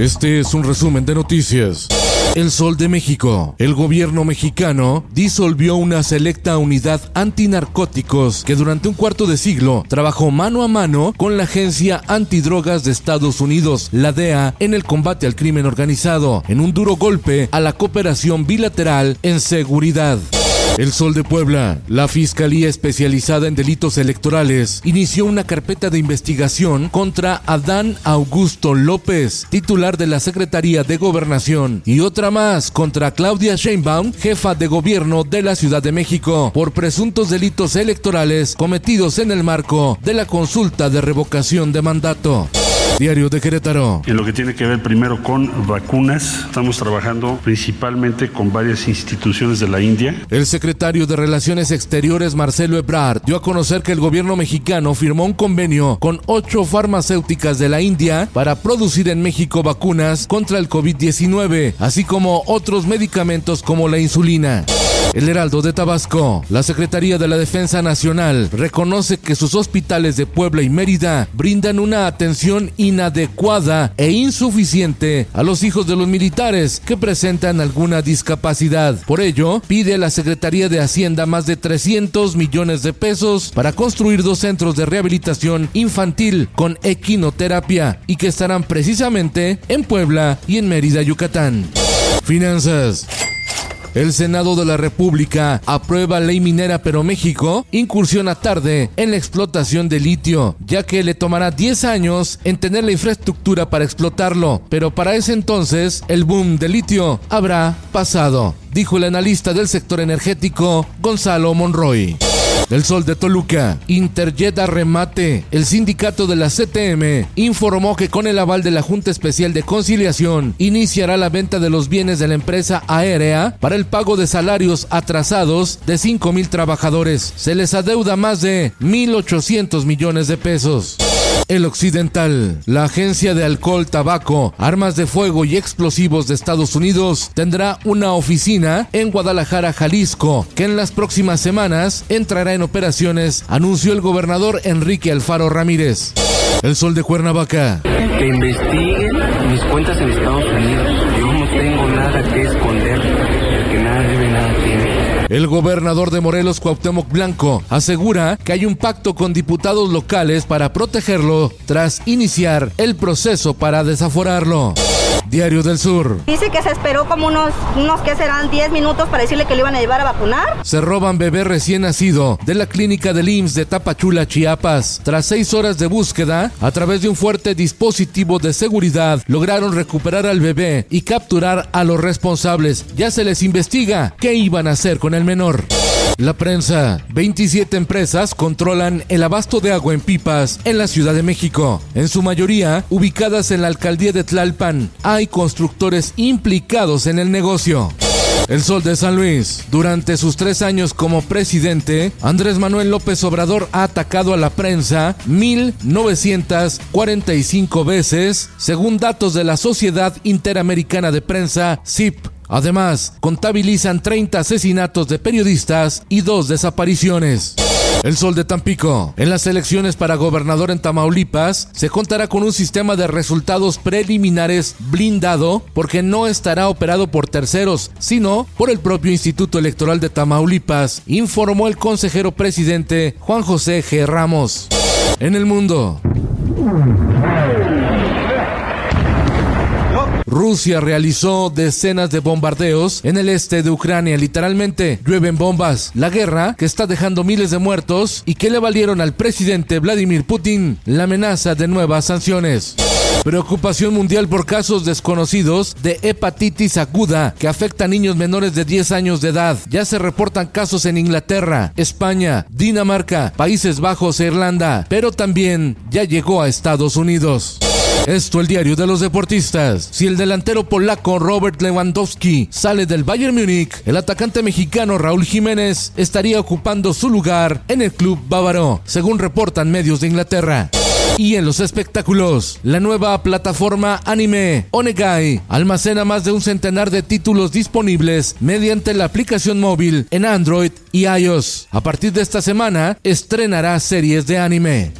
Este es un resumen de noticias. El Sol de México. El gobierno mexicano disolvió una selecta unidad antinarcóticos que durante un cuarto de siglo trabajó mano a mano con la Agencia Antidrogas de Estados Unidos, la DEA, en el combate al crimen organizado, en un duro golpe a la cooperación bilateral en seguridad. El Sol de Puebla, la Fiscalía Especializada en Delitos Electorales, inició una carpeta de investigación contra Adán Augusto López, titular de la Secretaría de Gobernación, y otra más contra Claudia Sheinbaum, jefa de gobierno de la Ciudad de México, por presuntos delitos electorales cometidos en el marco de la consulta de revocación de mandato. Diario de Querétaro. En lo que tiene que ver primero con vacunas, estamos trabajando principalmente con varias instituciones de la India. El secretario de Relaciones Exteriores, Marcelo Ebrard, dio a conocer que el gobierno mexicano firmó un convenio con ocho farmacéuticas de la India para producir en México vacunas contra el COVID-19, así como otros medicamentos como la insulina. El Heraldo de Tabasco, la Secretaría de la Defensa Nacional, reconoce que sus hospitales de Puebla y Mérida brindan una atención inadecuada e insuficiente a los hijos de los militares que presentan alguna discapacidad. Por ello, pide a la Secretaría de Hacienda más de 300 millones de pesos para construir dos centros de rehabilitación infantil con equinoterapia y que estarán precisamente en Puebla y en Mérida, Yucatán. Finanzas. El Senado de la República aprueba ley minera, pero México incursiona tarde en la explotación de litio, ya que le tomará 10 años en tener la infraestructura para explotarlo, pero para ese entonces el boom de litio habrá pasado, dijo el analista del sector energético Gonzalo Monroy. El Sol de Toluca, Interjet remate. El sindicato de la CTM informó que con el aval de la Junta Especial de Conciliación iniciará la venta de los bienes de la empresa aérea para el pago de salarios atrasados de 5 mil trabajadores. Se les adeuda más de 1.800 millones de pesos. El Occidental, la Agencia de Alcohol, Tabaco, Armas de Fuego y Explosivos de Estados Unidos, tendrá una oficina en Guadalajara, Jalisco, que en las próximas semanas entrará en operaciones, anunció el gobernador Enrique Alfaro Ramírez. El Sol de Cuernavaca. Que investiguen mis cuentas en Estados Unidos. Yo no tengo nada que esconder, nada tiene. El gobernador de Morelos, Cuauhtémoc Blanco, asegura que hay un pacto con diputados locales para protegerlo tras iniciar el proceso para desaforarlo. Diario del Sur. Dice que se esperó como unos, unos que serán 10 minutos para decirle que lo iban a llevar a vacunar. Se roban bebé recién nacido de la clínica del IMSS de Tapachula, Chiapas. Tras seis horas de búsqueda, a través de un fuerte dispositivo de seguridad, lograron recuperar al bebé y capturar a los responsables. Ya se les investiga qué iban a hacer con el menor. La prensa. 27 empresas controlan el abasto de agua en pipas en la Ciudad de México. En su mayoría ubicadas en la alcaldía de Tlalpan. Hay constructores implicados en el negocio. El Sol de San Luis. Durante sus tres años como presidente, Andrés Manuel López Obrador ha atacado a la prensa 1.945 veces, según datos de la Sociedad Interamericana de Prensa, CIP. Además, contabilizan 30 asesinatos de periodistas y dos desapariciones. El Sol de Tampico. En las elecciones para gobernador en Tamaulipas se contará con un sistema de resultados preliminares blindado porque no estará operado por terceros, sino por el propio Instituto Electoral de Tamaulipas, informó el consejero presidente Juan José G. Ramos. En el mundo. Rusia realizó decenas de bombardeos en el este de Ucrania. Literalmente llueven bombas. La guerra que está dejando miles de muertos y que le valieron al presidente Vladimir Putin la amenaza de nuevas sanciones. Preocupación mundial por casos desconocidos de hepatitis aguda que afecta a niños menores de 10 años de edad. Ya se reportan casos en Inglaterra, España, Dinamarca, Países Bajos e Irlanda, pero también ya llegó a Estados Unidos. Esto el diario de los deportistas. Si el delantero polaco Robert Lewandowski sale del Bayern Múnich, el atacante mexicano Raúl Jiménez estaría ocupando su lugar en el club bávaro, según reportan medios de Inglaterra. Y en los espectáculos, la nueva plataforma anime Onegai almacena más de un centenar de títulos disponibles mediante la aplicación móvil en Android y iOS. A partir de esta semana, estrenará series de anime.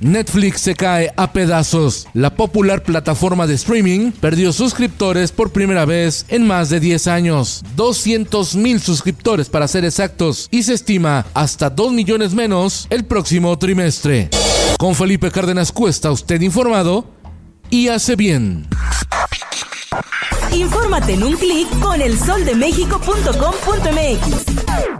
Netflix se cae a pedazos. La popular plataforma de streaming perdió suscriptores por primera vez en más de 10 años. 200 mil suscriptores para ser exactos y se estima hasta 2 millones menos el próximo trimestre. Con Felipe Cárdenas Cuesta, usted informado y hace bien. Infórmate en un clic con elsoldemexico.com.mx.